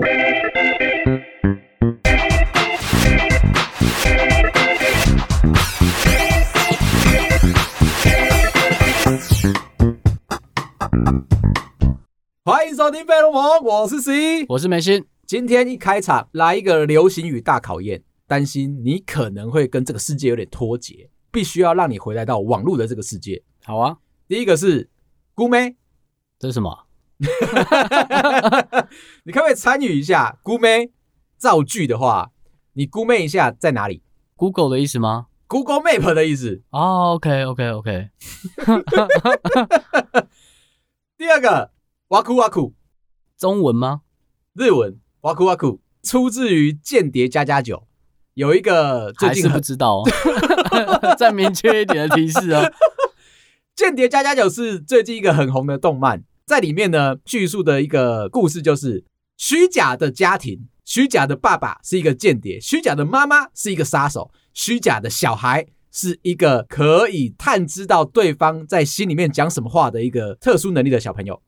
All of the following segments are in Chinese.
欢迎收听费洛蒙，我是 C，我是梅心。今天一开场来一个流行语大考验，担心你可能会跟这个世界有点脱节，必须要让你回来到网络的这个世界。好啊，第一个是姑妹，这是什么？你可不可以参与一下姑妹造句的话？你姑妹一下在哪里？Google 的意思吗？Google Map 的意思。哦、oh,，OK OK OK。第二个，哇酷哇酷，中文吗？日文，哇酷哇酷，出自于《间谍加加酒》，有一个最近不知道、哦，再明确一点的提示哦。《间谍加加酒》是最近一个很红的动漫，在里面呢，叙述的一个故事就是虚假的家庭，虚假的爸爸是一个间谍，虚假的妈妈是一个杀手，虚假的小孩是一个可以探知到对方在心里面讲什么话的一个特殊能力的小朋友。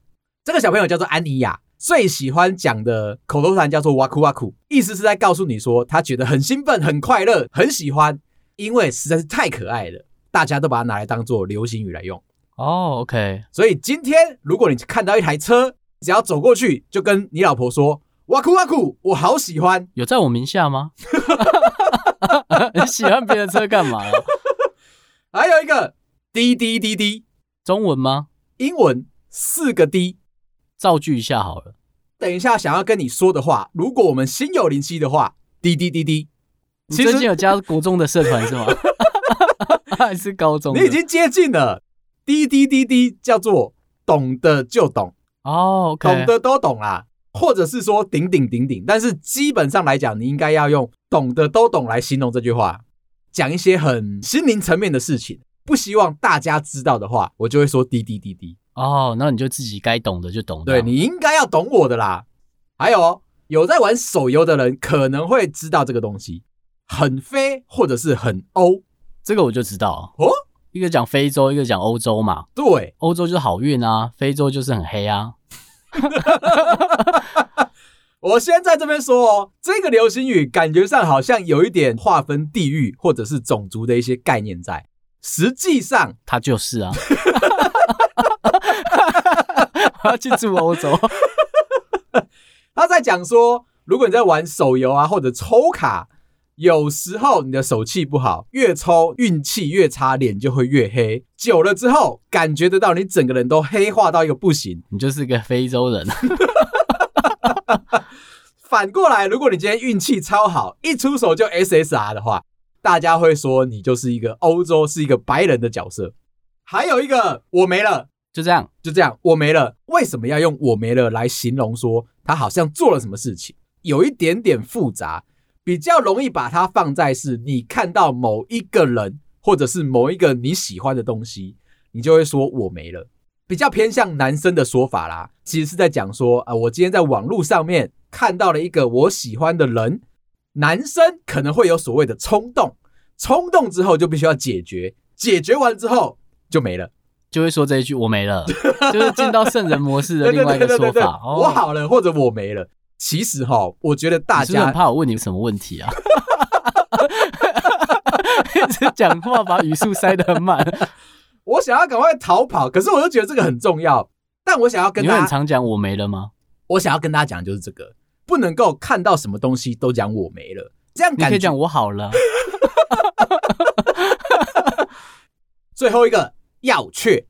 这个小朋友叫做安妮亚，最喜欢讲的口头禅叫做哇酷哇酷，意思是在告诉你说他觉得很兴奋、很快乐、很喜欢，因为实在是太可爱了，大家都把它拿来当做流行语来用。哦，OK。所以今天如果你看到一台车，只要走过去就跟你老婆说哇酷哇酷，我好喜欢。有在我名下吗？你喜欢别的车干嘛？还有一个滴滴滴滴，中文吗？英文四个滴。造句一下好了。等一下想要跟你说的话，如果我们心有灵犀的话，滴滴滴滴。你最近有加国中的社团是吗？还是高中？你已经接近了。滴滴滴滴叫做懂得就懂哦，oh, okay. 懂得都懂啦，或者是说顶顶顶顶。但是基本上来讲，你应该要用懂得都懂来形容这句话。讲一些很心灵层面的事情，不希望大家知道的话，我就会说滴滴滴滴。哦，那你就自己该懂的就懂。对，你应该要懂我的啦。还有有在玩手游的人可能会知道这个东西，很飞或者是很欧，这个我就知道哦。一个讲非洲，一个讲欧洲嘛。对，欧洲就是好运啊，非洲就是很黑啊。我先在这边说哦，这个流行语感觉上好像有一点划分地域或者是种族的一些概念在，实际上它就是啊。我要去住欧洲。他在讲说，如果你在玩手游啊，或者抽卡，有时候你的手气不好，越抽运气越差，脸就会越黑。久了之后，感觉得到你整个人都黑化到一个不行，你就是个非洲人。反过来，如果你今天运气超好，一出手就 SSR 的话，大家会说你就是一个欧洲，是一个白人的角色。还有一个，我没了。就这样，就这样，我没了。为什么要用“我没了”来形容说他好像做了什么事情？有一点点复杂，比较容易把它放在是你看到某一个人，或者是某一个你喜欢的东西，你就会说“我没了”。比较偏向男生的说法啦，其实是在讲说啊，我今天在网络上面看到了一个我喜欢的人，男生可能会有所谓的冲动，冲动之后就必须要解决，解决完之后就没了。就会说这一句“我没了”，就是进到圣人模式的另外一个说法。我好了，或者我没了。其实哈，我觉得大家怕我问你什么问题啊？一直讲话把语速塞得很满。我想要赶快逃跑，可是我又觉得这个很重要。但我想要跟你很常讲“我没了”吗？我想要跟大家讲就是这个，不能够看到什么东西都讲“我没了”，这样感觉你可以讲“我好了”。最后一个。要确，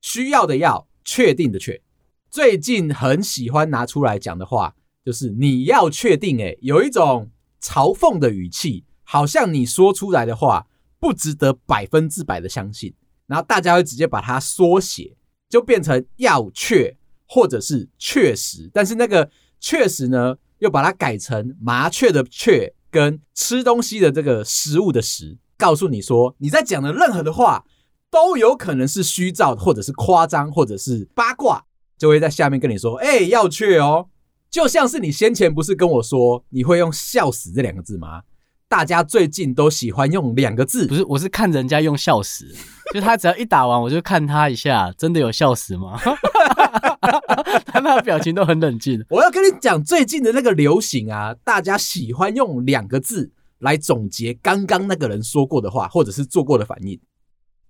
需要的要，确定的确。最近很喜欢拿出来讲的话，就是你要确定，诶，有一种嘲讽的语气，好像你说出来的话不值得百分之百的相信，然后大家会直接把它缩写，就变成要确或者是确实，但是那个确实呢，又把它改成麻雀的雀跟吃东西的这个食物的食，告诉你说你在讲的任何的话。都有可能是虚造，或者是夸张，或者是八卦，就会在下面跟你说：“哎、要确哦。”就像是你先前不是跟我说你会用“笑死”这两个字吗？大家最近都喜欢用两个字，不是？我是看人家用“笑死”，就他只要一打完，我就看他一下，真的有笑死吗？他那表情都很冷静。我要跟你讲，最近的那个流行啊，大家喜欢用两个字来总结刚刚那个人说过的话，或者是做过的反应。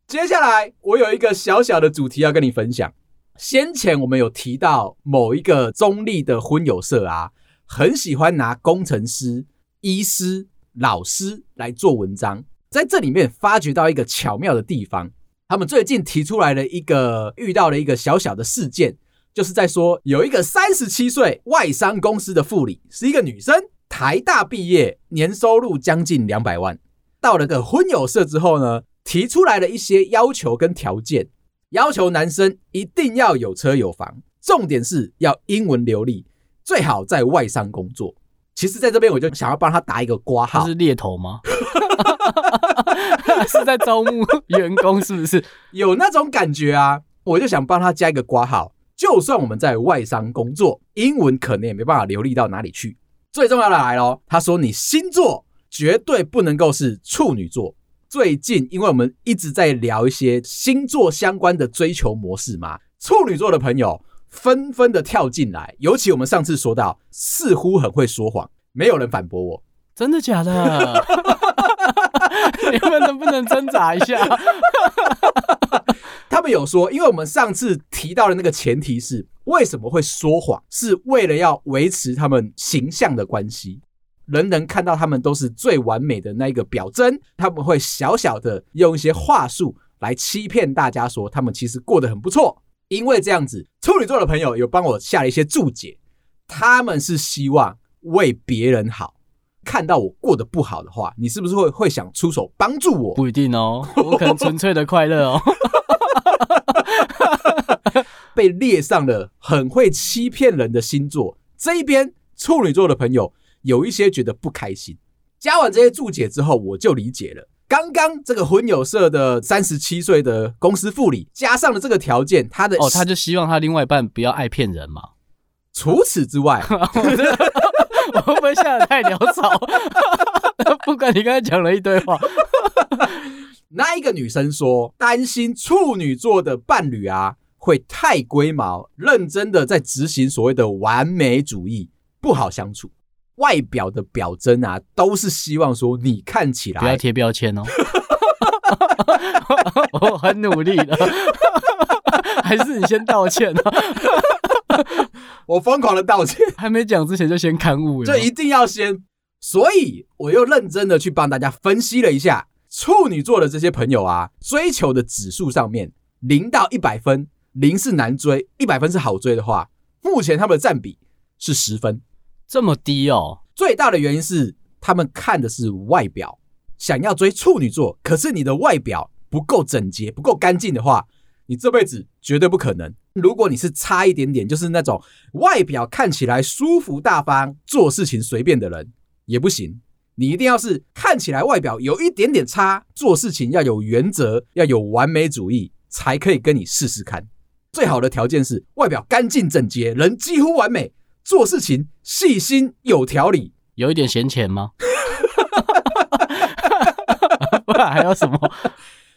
接下来，我有一个小小的主题要跟你分享。先前我们有提到某一个中立的婚友社啊，很喜欢拿工程师、医师、老师来做文章，在这里面发掘到一个巧妙的地方。他们最近提出来了一个遇到了一个小小的事件，就是在说有一个三十七岁外商公司的副理，是一个女生，台大毕业，年收入将近两百万，到了个婚友社之后呢，提出来了一些要求跟条件。要求男生一定要有车有房，重点是要英文流利，最好在外商工作。其实，在这边我就想要帮他打一个挂号，是猎头吗？是在招募员工，是不是？有那种感觉啊！我就想帮他加一个挂号，就算我们在外商工作，英文可能也没办法流利到哪里去。最重要的来喽，他说你星座绝对不能够是处女座。最近，因为我们一直在聊一些星座相关的追求模式嘛，处女座的朋友纷纷的跳进来。尤其我们上次说到，似乎很会说谎，没有人反驳我，真的假的？你们能不能挣扎一下？他们有说，因为我们上次提到的那个前提是，为什么会说谎，是为了要维持他们形象的关系。人人看到他们都是最完美的那一个表征，他们会小小的用一些话术来欺骗大家，说他们其实过得很不错。因为这样子，处女座的朋友有帮我下了一些注解，他们是希望为别人好。看到我过得不好的话，你是不是会会想出手帮助我？不一定哦，我可能纯粹的快乐哦。被列上了很会欺骗人的星座，这一边处女座的朋友。有一些觉得不开心，加完这些注解之后，我就理解了。刚刚这个婚友社的三十七岁的公司副理，加上了这个条件，他的哦，他就希望他另外一半不要爱骗人嘛。除此之外，我会不会下得太潦草？不管你刚才讲了一堆话，那一个女生说担心处女座的伴侣啊会太龟毛，认真的在执行所谓的完美主义，不好相处。外表的表征啊，都是希望说你看起来不要贴标签哦。我很努力的，还是你先道歉呢？我疯狂的道歉，还没讲之前就先勘误了，这一定要先。所以我又认真的去帮大家分析了一下处女座的这些朋友啊，追求的指数上面零到一百分，零是难追，一百分是好追的话，目前他们的占比是十分。这么低哦，最大的原因是他们看的是外表，想要追处女座，可是你的外表不够整洁、不够干净的话，你这辈子绝对不可能。如果你是差一点点，就是那种外表看起来舒服大方、做事情随便的人，也不行。你一定要是看起来外表有一点点差，做事情要有原则、要有完美主义，才可以跟你试试看。最好的条件是外表干净整洁，人几乎完美。做事情细心有条理，有一点闲钱吗？不然还有什么？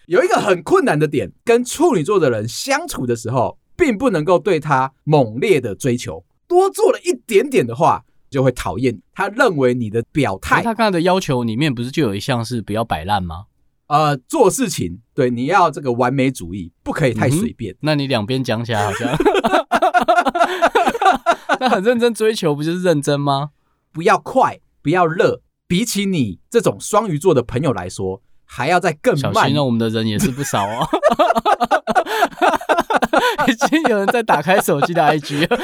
有一个很困难的点，跟处女座的人相处的时候，并不能够对他猛烈的追求，多做了一点点的话，就会讨厌。他认为你的表态，他刚才的要求里面不是就有一项是不要摆烂吗？呃，做事情对你要这个完美主义，不可以太随便。嗯、那你两边讲起来好像。那 很认真追求，不就是认真吗？不要快，不要热。比起你这种双鱼座的朋友来说，还要再更慢。小心了，我们的人也是不少哦。已经有人在打开手机的 IG 了。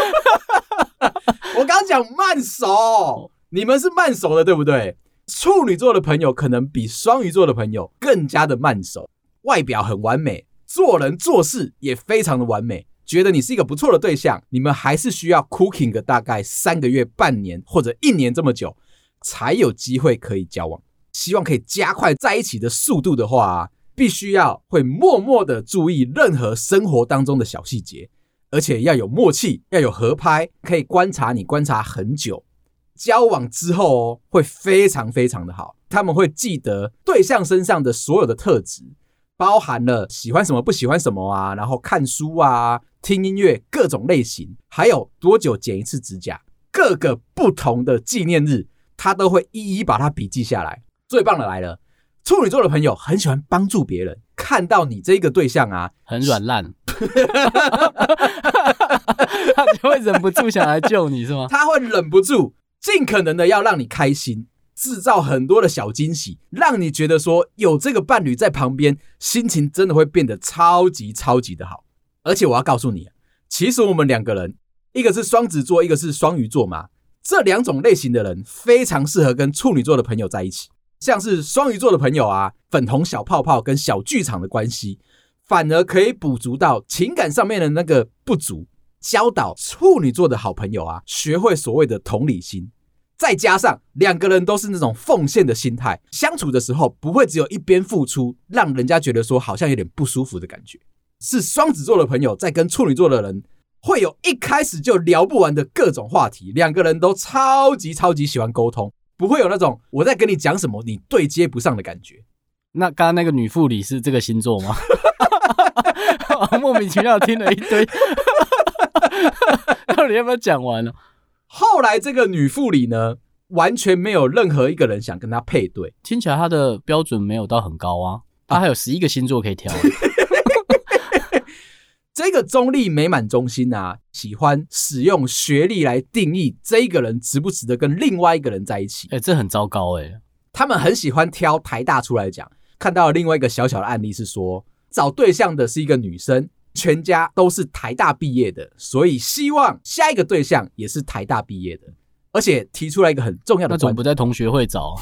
我刚讲慢熟，你们是慢熟的，对不对？处女座的朋友可能比双鱼座的朋友更加的慢熟，外表很完美，做人做事也非常的完美。觉得你是一个不错的对象，你们还是需要 cooking 个大概三个月、半年或者一年这么久，才有机会可以交往。希望可以加快在一起的速度的话啊，必须要会默默的注意任何生活当中的小细节，而且要有默契，要有合拍，可以观察你观察很久。交往之后哦，会非常非常的好，他们会记得对象身上的所有的特质。包含了喜欢什么不喜欢什么啊，然后看书啊、听音乐各种类型，还有多久剪一次指甲，各个不同的纪念日，他都会一一把它笔记下来。最棒的来了，处女座的朋友很喜欢帮助别人，看到你这个对象啊，很软烂。他就会忍不住想来救你，是吗？他会忍不住，尽可能的要让你开心，制造很多的小惊喜，让你觉得说有这个伴侣在旁边，心情真的会变得超级超级的好。而且我要告诉你，其实我们两个人，一个是双子座，一个是双鱼座嘛，这两种类型的人非常适合跟处女座的朋友在一起。像是双鱼座的朋友啊，粉红小泡泡跟小剧场的关系。反而可以补足到情感上面的那个不足，教导处女座的好朋友啊，学会所谓的同理心，再加上两个人都是那种奉献的心态，相处的时候不会只有一边付出，让人家觉得说好像有点不舒服的感觉。是双子座的朋友在跟处女座的人，会有一开始就聊不完的各种话题，两个人都超级超级喜欢沟通，不会有那种我在跟你讲什么你对接不上的感觉。那刚刚那个女副理是这个星座吗？莫名其妙听了一堆，到底要不要讲完了？后来这个女副理呢，完全没有任何一个人想跟她配对。听起来她的标准没有到很高啊，她还有十一个星座可以挑。这个中立美满中心啊，喜欢使用学历来定义这一个人值不值得跟另外一个人在一起。哎，这很糟糕哎。他们很喜欢挑台大出来讲。看到了另外一个小小的案例是说，找对象的是一个女生，全家都是台大毕业的，所以希望下一个对象也是台大毕业的，而且提出来一个很重要的，那种不在同学会找，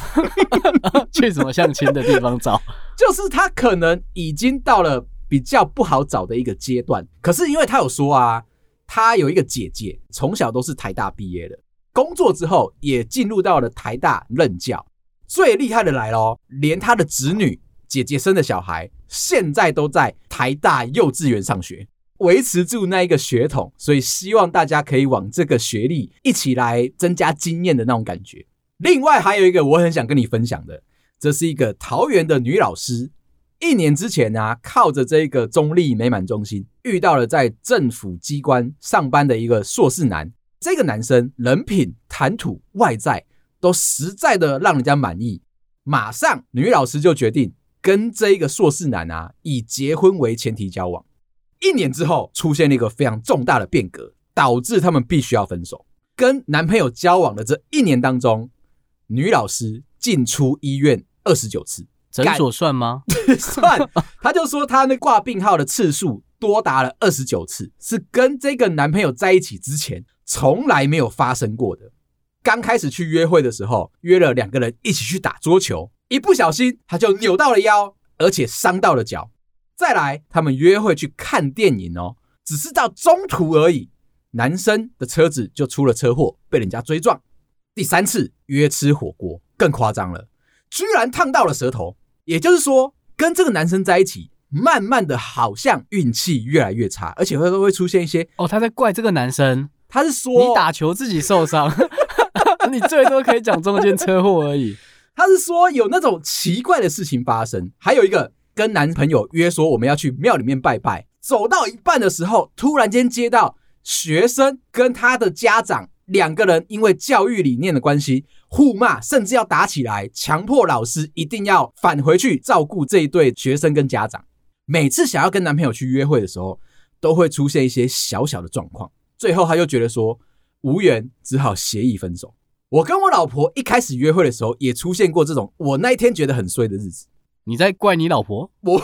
去什么相亲的地方找？就是他可能已经到了比较不好找的一个阶段，可是因为他有说啊，他有一个姐姐，从小都是台大毕业的，工作之后也进入到了台大任教，最厉害的来咯，连他的侄女。姐姐生的小孩现在都在台大幼稚园上学，维持住那一个血统，所以希望大家可以往这个学历一起来增加经验的那种感觉。另外还有一个我很想跟你分享的，这是一个桃园的女老师，一年之前呢、啊，靠着这个中立美满中心遇到了在政府机关上班的一个硕士男，这个男生人品、谈吐、外在都实在的让人家满意，马上女老师就决定。跟这一个硕士男啊，以结婚为前提交往，一年之后出现了一个非常重大的变革，导致他们必须要分手。跟男朋友交往的这一年当中，女老师进出医院二十九次，诊所算吗？算。他就说他那挂病号的次数多达了二十九次，是跟这个男朋友在一起之前从来没有发生过的。刚开始去约会的时候，约了两个人一起去打桌球。一不小心，他就扭到了腰，而且伤到了脚。再来，他们约会去看电影哦，只是到中途而已，男生的车子就出了车祸，被人家追撞。第三次约吃火锅，更夸张了，居然烫到了舌头。也就是说，跟这个男生在一起，慢慢的好像运气越来越差，而且会会出现一些哦，他在怪这个男生，他是说你打球自己受伤，你最多可以讲中间车祸而已。他是说有那种奇怪的事情发生，还有一个跟男朋友约说我们要去庙里面拜拜，走到一半的时候，突然间接到学生跟他的家长两个人因为教育理念的关系互骂，甚至要打起来，强迫老师一定要返回去照顾这一对学生跟家长。每次想要跟男朋友去约会的时候，都会出现一些小小的状况，最后他就觉得说无缘，只好协议分手。我跟我老婆一开始约会的时候，也出现过这种我那一天觉得很衰的日子。你在怪你老婆？我，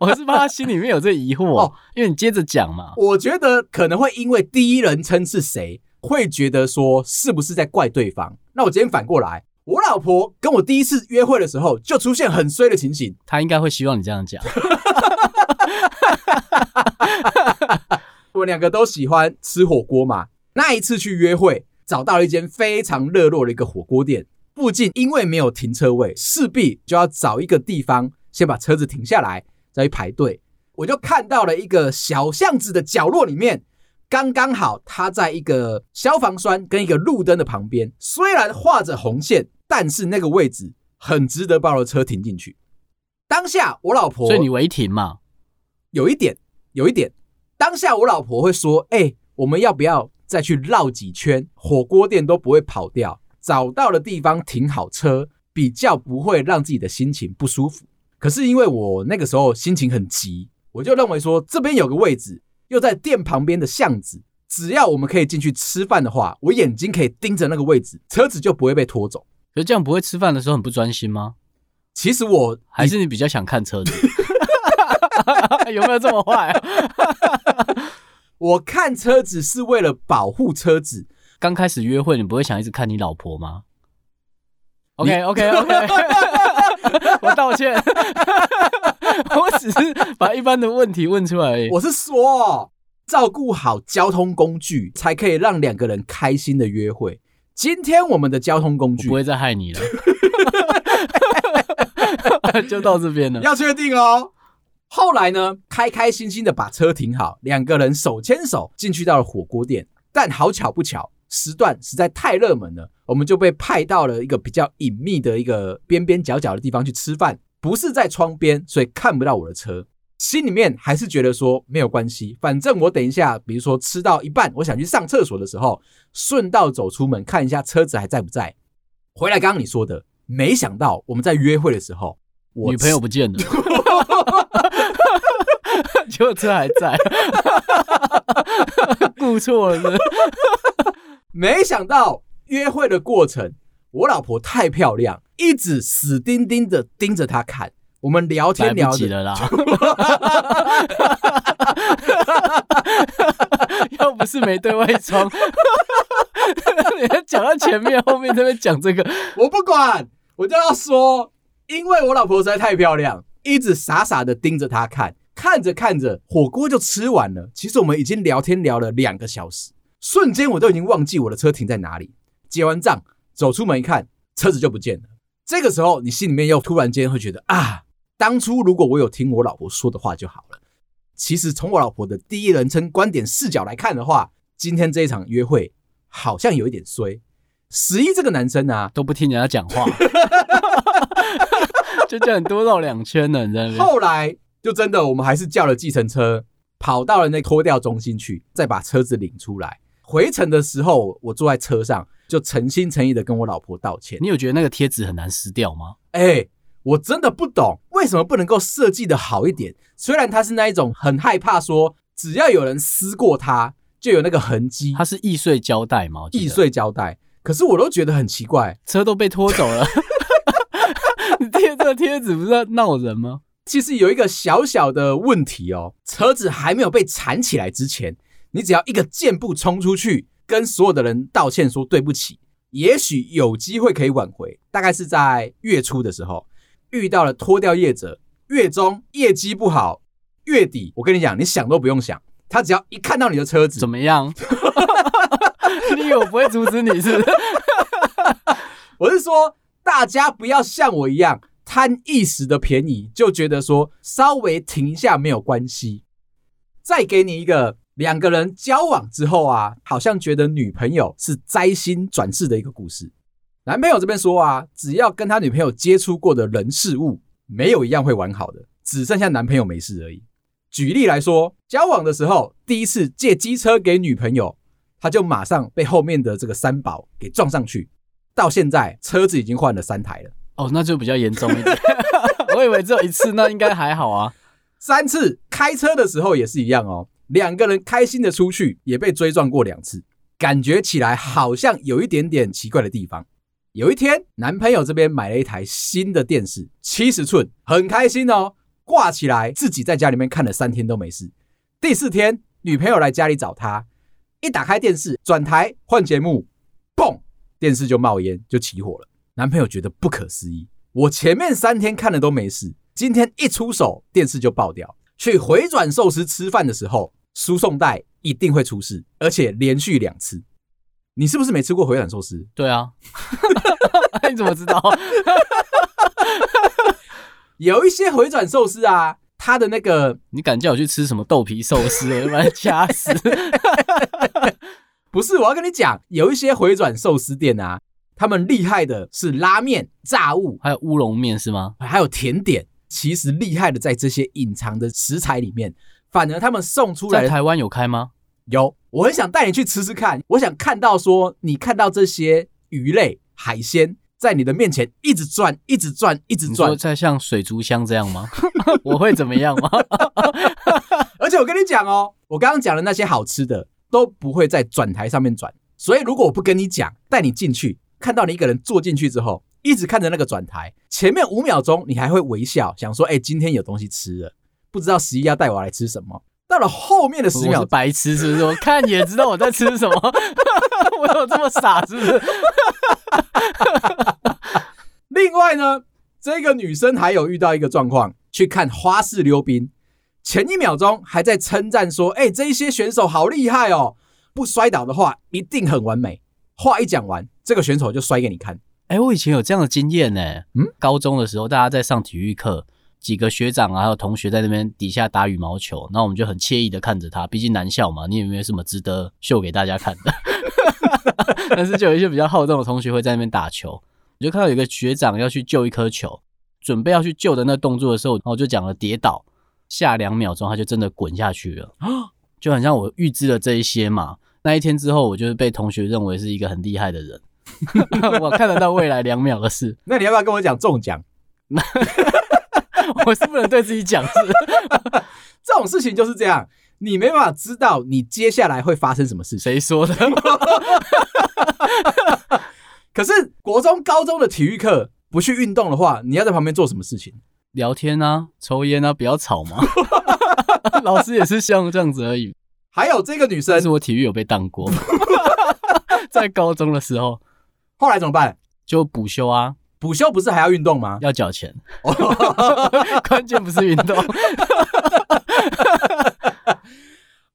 我是怕他心里面有这疑惑哦，因为你接着讲嘛。我觉得可能会因为第一人称是谁，会觉得说是不是在怪对方。那我今天反过来，我老婆跟我第一次约会的时候就出现很衰的情形，她应该会希望你这样讲。我们两个都喜欢吃火锅嘛。那一次去约会，找到了一间非常热络的一个火锅店。附近因为没有停车位，势必就要找一个地方先把车子停下来，再去排队。我就看到了一个小巷子的角落里面，刚刚好它在一个消防栓跟一个路灯的旁边。虽然画着红线，但是那个位置很值得把我的车停进去。当下我老婆，所以你违停嘛？有一点，有一点。当下我老婆会说：“哎、欸，我们要不要再去绕几圈？火锅店都不会跑掉，找到的地方停好车，比较不会让自己的心情不舒服。”可是因为我那个时候心情很急，我就认为说这边有个位置，又在店旁边的巷子，只要我们可以进去吃饭的话，我眼睛可以盯着那个位置，车子就不会被拖走。可是这样不会吃饭的时候很不专心吗？其实我还是你比较想看车子。有没有这么坏啊？我看车子是为了保护车子。刚开始约会，你不会想一直看你老婆吗？OK OK OK，我道歉，我只是把一般的问题问出来而已。我是说，照顾好交通工具，才可以让两个人开心的约会。今天我们的交通工具不会再害你了，就到这边了。要确定哦。后来呢，开开心心的把车停好，两个人手牵手进去到了火锅店。但好巧不巧，时段实在太热门了，我们就被派到了一个比较隐秘的一个边边角角的地方去吃饭，不是在窗边，所以看不到我的车。心里面还是觉得说没有关系，反正我等一下，比如说吃到一半，我想去上厕所的时候，顺道走出门看一下车子还在不在。回来刚刚你说的，没想到我们在约会的时候，我女朋友不见了。结果车还在，顾错了是？没想到约会的过程，我老婆太漂亮，一直死盯盯的盯着她看。我们聊天聊起了啦，要不是没对外窗，你还讲到前面，后面这边讲这个，我不管，我就要说，因为我老婆实在太漂亮，一直傻傻的盯着他看。看着看着，火锅就吃完了。其实我们已经聊天聊了两个小时，瞬间我都已经忘记我的车停在哪里。结完账，走出门一看，车子就不见了。这个时候，你心里面又突然间会觉得啊，当初如果我有听我老婆说的话就好了。其实从我老婆的第一人称观点视角来看的话，今天这一场约会好像有一点衰。十一这个男生啊，都不听人家讲话，就叫你多绕两圈呢。你知道吗？后来。就真的，我们还是叫了计程车，跑到了那拖吊中心去，再把车子领出来。回程的时候，我坐在车上，就诚心诚意的跟我老婆道歉。你有觉得那个贴纸很难撕掉吗？哎、欸，我真的不懂为什么不能够设计的好一点。虽然它是那一种很害怕说，只要有人撕过它，就有那个痕迹。它是易碎胶带吗？易碎胶带。可是我都觉得很奇怪，车都被拖走了，这个贴纸不是在闹人吗？其实有一个小小的问题哦，车子还没有被缠起来之前，你只要一个箭步冲出去，跟所有的人道歉说对不起，也许有机会可以挽回。大概是在月初的时候遇到了拖掉业者，月中业绩不好，月底我跟你讲，你想都不用想，他只要一看到你的车子怎么样？你以为我不会阻止你是不是？我是说，大家不要像我一样。贪一时的便宜，就觉得说稍微停一下没有关系。再给你一个两个人交往之后啊，好像觉得女朋友是灾星转世的一个故事。男朋友这边说啊，只要跟他女朋友接触过的人事物，没有一样会完好的，只剩下男朋友没事而已。举例来说，交往的时候第一次借机车给女朋友，他就马上被后面的这个三宝给撞上去，到现在车子已经换了三台了。哦，那就比较严重一点。我以为只有一次，那应该还好啊。三次开车的时候也是一样哦，两个人开心的出去，也被追撞过两次，感觉起来好像有一点点奇怪的地方。有一天，男朋友这边买了一台新的电视，七十寸，很开心哦，挂起来，自己在家里面看了三天都没事。第四天，女朋友来家里找他，一打开电视，转台换节目，嘣，电视就冒烟，就起火了。男朋友觉得不可思议，我前面三天看了都没事，今天一出手电视就爆掉。去回转寿司吃饭的时候，输送带一定会出事，而且连续两次。你是不是没吃过回转寿司？对啊，你怎么知道？有一些回转寿司啊，它的那个，你敢叫我去吃什么豆皮寿司？我把它掐死！不是，我要跟你讲，有一些回转寿司店啊。他们厉害的是拉面、炸物，还有乌龙面是吗？还有甜点。其实厉害的在这些隐藏的食材里面，反而他们送出来。在台湾有开吗？有，我很想带你去吃吃看。我想看到说，你看到这些鱼类海鲜在你的面前一直转，一直转，一直转。你说在像水族箱这样吗？我会怎么样吗？而且我跟你讲哦，我刚刚讲的那些好吃的都不会在转台上面转。所以如果我不跟你讲，带你进去，看到你一个人坐进去之后。一直看着那个转台，前面五秒钟你还会微笑，想说：“哎、今天有东西吃了。”不知道十一要带我来吃什么。到了后面的十秒，白痴是不是？我看也知道我在吃什么。我有这么傻是不是？另外呢，这个女生还有遇到一个状况，去看花式溜冰，前一秒钟还在称赞说：“哎、这一些选手好厉害哦，不摔倒的话一定很完美。”话一讲完，这个选手就摔给你看。哎，我以前有这样的经验呢。嗯，高中的时候，大家在上体育课，几个学长啊，还有同学在那边底下打羽毛球，那我们就很惬意的看着他。毕竟男校嘛，你有没有什么值得秀给大家看的？但是就有一些比较好动的同学会在那边打球，我就看到有个学长要去救一颗球，准备要去救的那动作的时候，然后我就讲了跌倒，下两秒钟他就真的滚下去了，就很像我预知了这一些嘛。那一天之后，我就是被同学认为是一个很厉害的人。我看得到未来两秒的事，那你要不要跟我讲中奖？我是不能对自己讲，是 这种事情就是这样，你没办法知道你接下来会发生什么事。谁说的？可是国中、高中的体育课不去运动的话，你要在旁边做什么事情？聊天啊，抽烟啊，不要吵嘛。老师也是像这样子而已。还有这个女生，是我体育有被当过，在高中的时候。后来怎么办？就补修啊！补修不是还要运动吗？要缴钱。关键不是运动。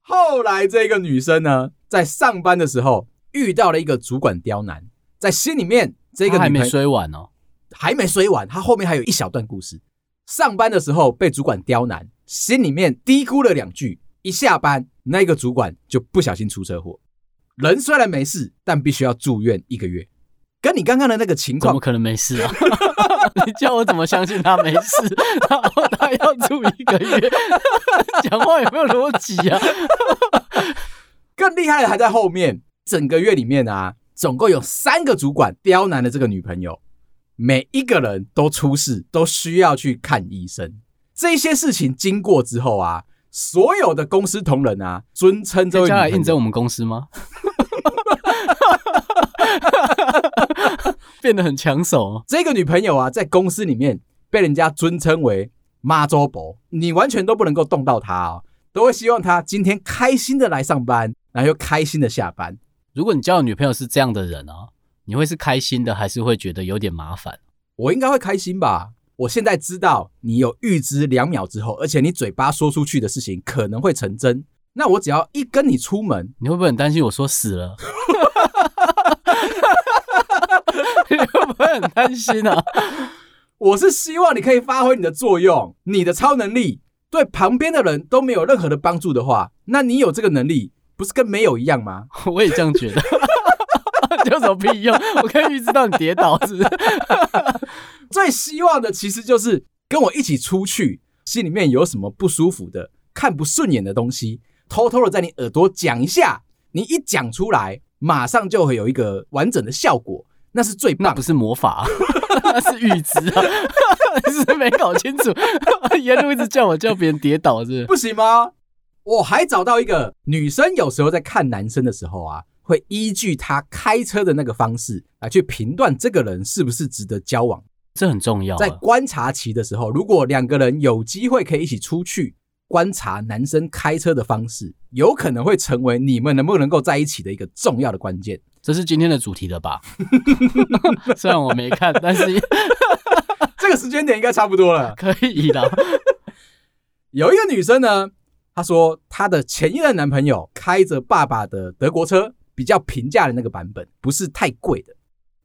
后来这个女生呢，在上班的时候遇到了一个主管刁难，在心里面这个还没说完哦，还没说完，她后面还有一小段故事。上班的时候被主管刁难，心里面嘀咕了两句，一下班那个主管就不小心出车祸，人虽然没事，但必须要住院一个月。跟你刚刚的那个情况，怎么可能没事啊？你叫我怎么相信他没事？然后他要住一个月，讲话有没有逻辑啊？更厉害的还在后面，整个月里面啊，总共有三个主管刁难了这个女朋友，每一个人都出事，都需要去看医生。这些事情经过之后啊，所有的公司同仁啊，尊称这位将来应征我们公司吗？变得很抢手。这个女朋友啊，在公司里面被人家尊称为“妈祖婆”，你完全都不能够动到她哦，都会希望她今天开心的来上班，然后又开心的下班。如果你交的女朋友是这样的人啊，你会是开心的，还是会觉得有点麻烦？我应该会开心吧。我现在知道你有预知两秒之后，而且你嘴巴说出去的事情可能会成真。那我只要一跟你出门，你会不会很担心我说死了？你会不会很担心啊？我是希望你可以发挥你的作用，你的超能力对旁边的人都没有任何的帮助的话，那你有这个能力，不是跟没有一样吗？我也这样觉得，有什么屁用？我可以预知到你跌倒是不是？最希望的其实就是跟我一起出去，心里面有什么不舒服的、看不顺眼的东西，偷偷的在你耳朵讲一下，你一讲出来，马上就会有一个完整的效果。那是最棒，不是魔法，那是预知啊！你是没搞清楚，沿路一直叫我叫别人跌倒是不是？不行吗？我还找到一个女生，有时候在看男生的时候啊，会依据他开车的那个方式来去评断这个人是不是值得交往，这很重要。在观察期的时候，如果两个人有机会可以一起出去观察男生开车的方式，有可能会成为你们能不能够在一起的一个重要的关键。这是今天的主题了吧？虽然我没看，但是这个时间点应该差不多了，可以的。有一个女生呢，她说她的前一任男朋友开着爸爸的德国车，比较平价的那个版本，不是太贵的。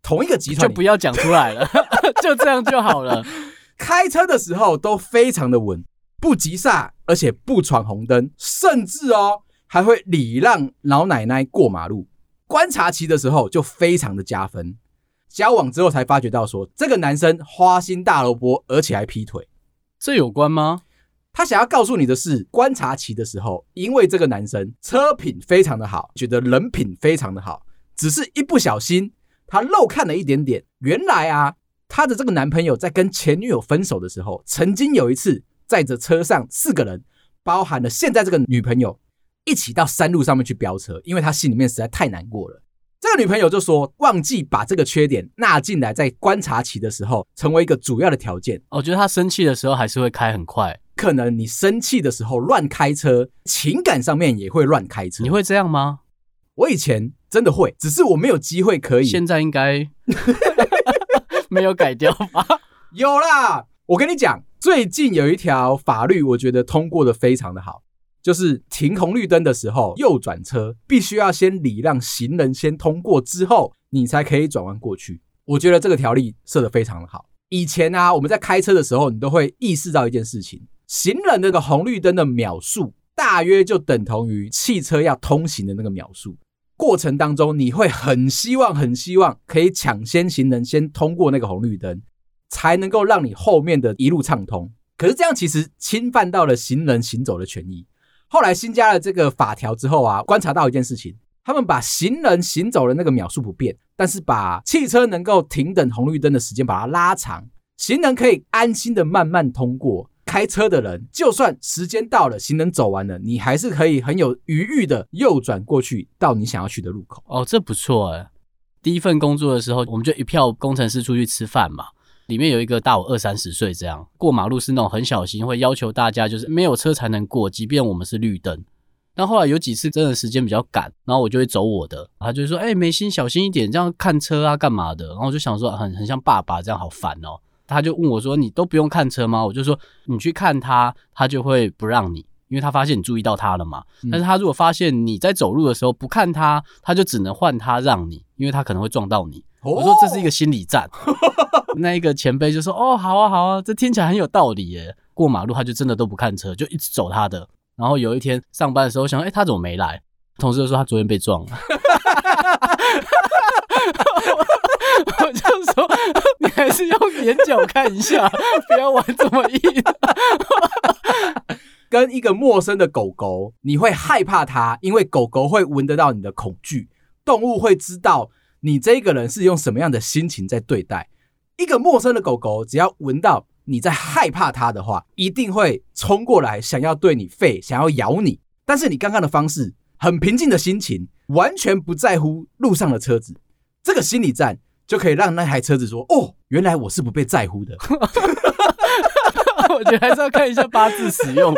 同一个集团就不要讲出来了，就这样就好了。开车的时候都非常的稳，不急刹，而且不闯红灯，甚至哦还会礼让老奶奶过马路。观察期的时候就非常的加分，交往之后才发觉到说，这个男生花心大萝卜，而且还劈腿，这有关吗？他想要告诉你的是，观察期的时候，因为这个男生车品非常的好，觉得人品非常的好，只是一不小心他漏看了一点点。原来啊，他的这个男朋友在跟前女友分手的时候，曾经有一次载着车上四个人，包含了现在这个女朋友，一起到山路上面去飙车，因为他心里面实在太难过了。这个女朋友就说，忘记把这个缺点纳进来，在观察期的时候成为一个主要的条件。我觉得他生气的时候还是会开很快。可能你生气的时候乱开车，情感上面也会乱开车。你会这样吗？我以前真的会，只是我没有机会可以。现在应该 没有改掉吧？有啦，我跟你讲，最近有一条法律，我觉得通过的非常的好，就是停红绿灯的时候右转车必须要先礼让行人先通过之后，你才可以转弯过去。我觉得这个条例设得非常的好。以前啊，我们在开车的时候，你都会意识到一件事情。行人那个红绿灯的秒数，大约就等同于汽车要通行的那个秒数。过程当中，你会很希望、很希望可以抢先行人先通过那个红绿灯，才能够让你后面的一路畅通。可是这样其实侵犯到了行人行走的权益。后来新加了这个法条之后啊，观察到一件事情，他们把行人行走的那个秒数不变，但是把汽车能够停等红绿灯的时间把它拉长，行人可以安心的慢慢通过。开车的人，就算时间到了，行人走完了，你还是可以很有余裕的右转过去到你想要去的路口。哦，这不错哎。第一份工作的时候，我们就一票工程师出去吃饭嘛，里面有一个大我二三十岁，这样过马路是那种很小心，会要求大家就是没有车才能过，即便我们是绿灯。但后来有几次真的时间比较赶，然后我就会走我的，他就说：“哎，梅心小心一点，这样看车啊干嘛的？”然后我就想说，很很像爸爸这样，好烦哦。他就问我说：“你都不用看车吗？”我就说：“你去看他，他就会不让你，因为他发现你注意到他了嘛。但是他如果发现你在走路的时候不看他，他就只能换他让你，因为他可能会撞到你。”我说：“这是一个心理战。”那一个前辈就说：“哦，好啊，好啊，这听起来很有道理耶。”过马路他就真的都不看车，就一直走他的。然后有一天上班的时候想：“哎，他怎么没来？”同事就说：“他昨天被撞了。”我就说，你还是用眼角看一下，不要玩这么硬。跟一个陌生的狗狗，你会害怕它，因为狗狗会闻得到你的恐惧。动物会知道你这个人是用什么样的心情在对待。一个陌生的狗狗，只要闻到你在害怕它的话，一定会冲过来，想要对你吠，想要咬你。但是你刚刚的方式，很平静的心情，完全不在乎路上的车子。这个心理战。就可以让那台车子说：“哦，原来我是不被在乎的。”我觉得还是要看一下八字使用。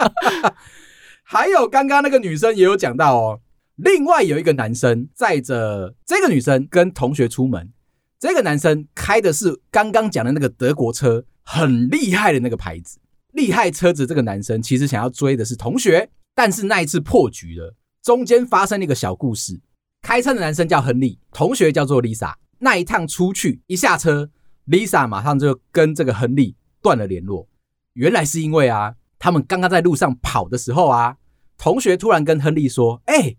还有刚刚那个女生也有讲到哦，另外有一个男生载着这个女生跟同学出门，这个男生开的是刚刚讲的那个德国车，很厉害的那个牌子。厉害车子这个男生其实想要追的是同学，但是那一次破局了，中间发生了一个小故事。开车的男生叫亨利，同学叫做丽莎。那一趟出去，一下车，丽莎马上就跟这个亨利断了联络。原来是因为啊，他们刚刚在路上跑的时候啊，同学突然跟亨利说：“哎，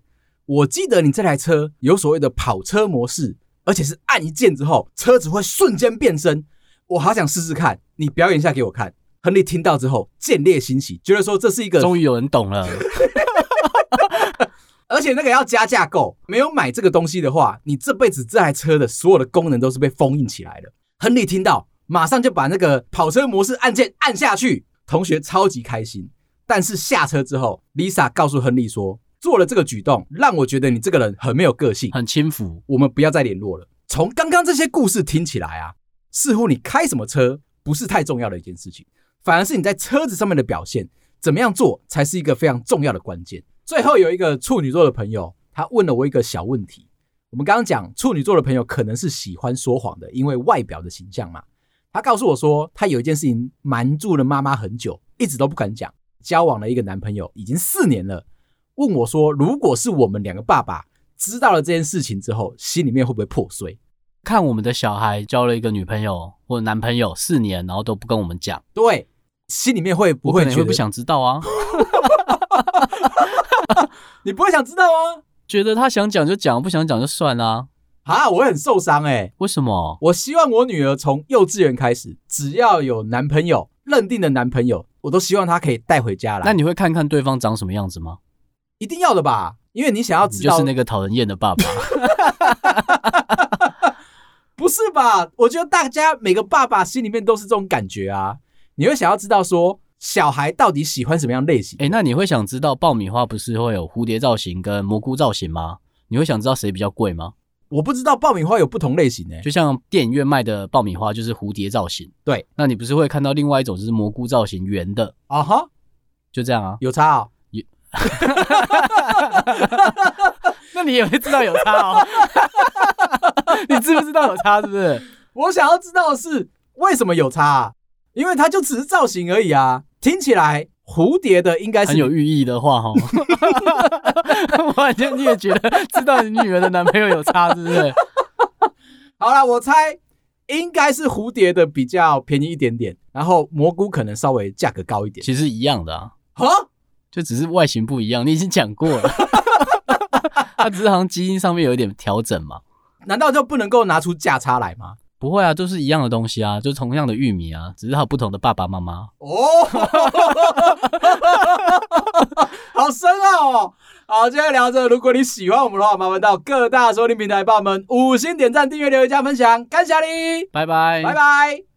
我记得你这台车有所谓的跑车模式，而且是按一键之后，车子会瞬间变身。我好想试试看，你表演一下给我看。”亨利听到之后，见猎心喜，觉得说这是一个终于有人懂了。而且那个要加价购，没有买这个东西的话，你这辈子这台车的所有的功能都是被封印起来的。亨利听到，马上就把那个跑车模式按键按下去，同学超级开心。但是下车之后，Lisa 告诉亨利说，做了这个举动，让我觉得你这个人很没有个性，很轻浮，我们不要再联络了。从刚刚这些故事听起来啊，似乎你开什么车不是太重要的一件事情，反而是你在车子上面的表现，怎么样做才是一个非常重要的关键。最后有一个处女座的朋友，他问了我一个小问题。我们刚刚讲处女座的朋友可能是喜欢说谎的，因为外表的形象嘛。他告诉我说，他有一件事情瞒住了妈妈很久，一直都不敢讲。交往了一个男朋友已经四年了，问我说，如果是我们两个爸爸知道了这件事情之后，心里面会不会破碎？看我们的小孩交了一个女朋友或者男朋友四年，然后都不跟我们讲，对，心里面会不会觉得会不想知道啊？你不会想知道啊？觉得他想讲就讲，不想讲就算啦。啊，我会很受伤哎、欸。为什么？我希望我女儿从幼稚园开始，只要有男朋友，认定的男朋友，我都希望她可以带回家来。那你会看看对方长什么样子吗？一定要的吧，因为你想要知道，就是那个讨人厌的爸爸。不是吧？我觉得大家每个爸爸心里面都是这种感觉啊。你会想要知道说，小孩到底喜欢什么样类型？哎、欸，那你会想知道爆米花不是会有蝴蝶造型跟蘑菇造型吗？你会想知道谁比较贵吗？我不知道爆米花有不同类型诶、欸，就像电影院卖的爆米花就是蝴蝶造型。对，那你不是会看到另外一种就是蘑菇造型圆的？啊哈，就这样啊，有差哦。有，那你也会知道有差哦。你知不知道有差？是不是？我想要知道的是为什么有差啊？因为它就只是造型而已啊。听起来蝴蝶的应该是很有寓意的话哈。我感觉你也觉得知道你女儿的男朋友有差，是不是？好啦，我猜应该是蝴蝶的比较便宜一点点，然后蘑菇可能稍微价格高一点。其实一样的啊，哈，就只是外形不一样。你已经讲过了，它只是好像基因上面有一点调整嘛。难道就不能够拿出价差来吗？不会啊，都是一样的东西啊，就同样的玉米啊，只是它有不同的爸爸妈妈。哦，好深奥哦！好，今天聊着，如果你喜欢我们的话，麻烦到各大收听平台帮我们五星点赞、订阅、留言、加分享，感谢你，拜拜，拜拜。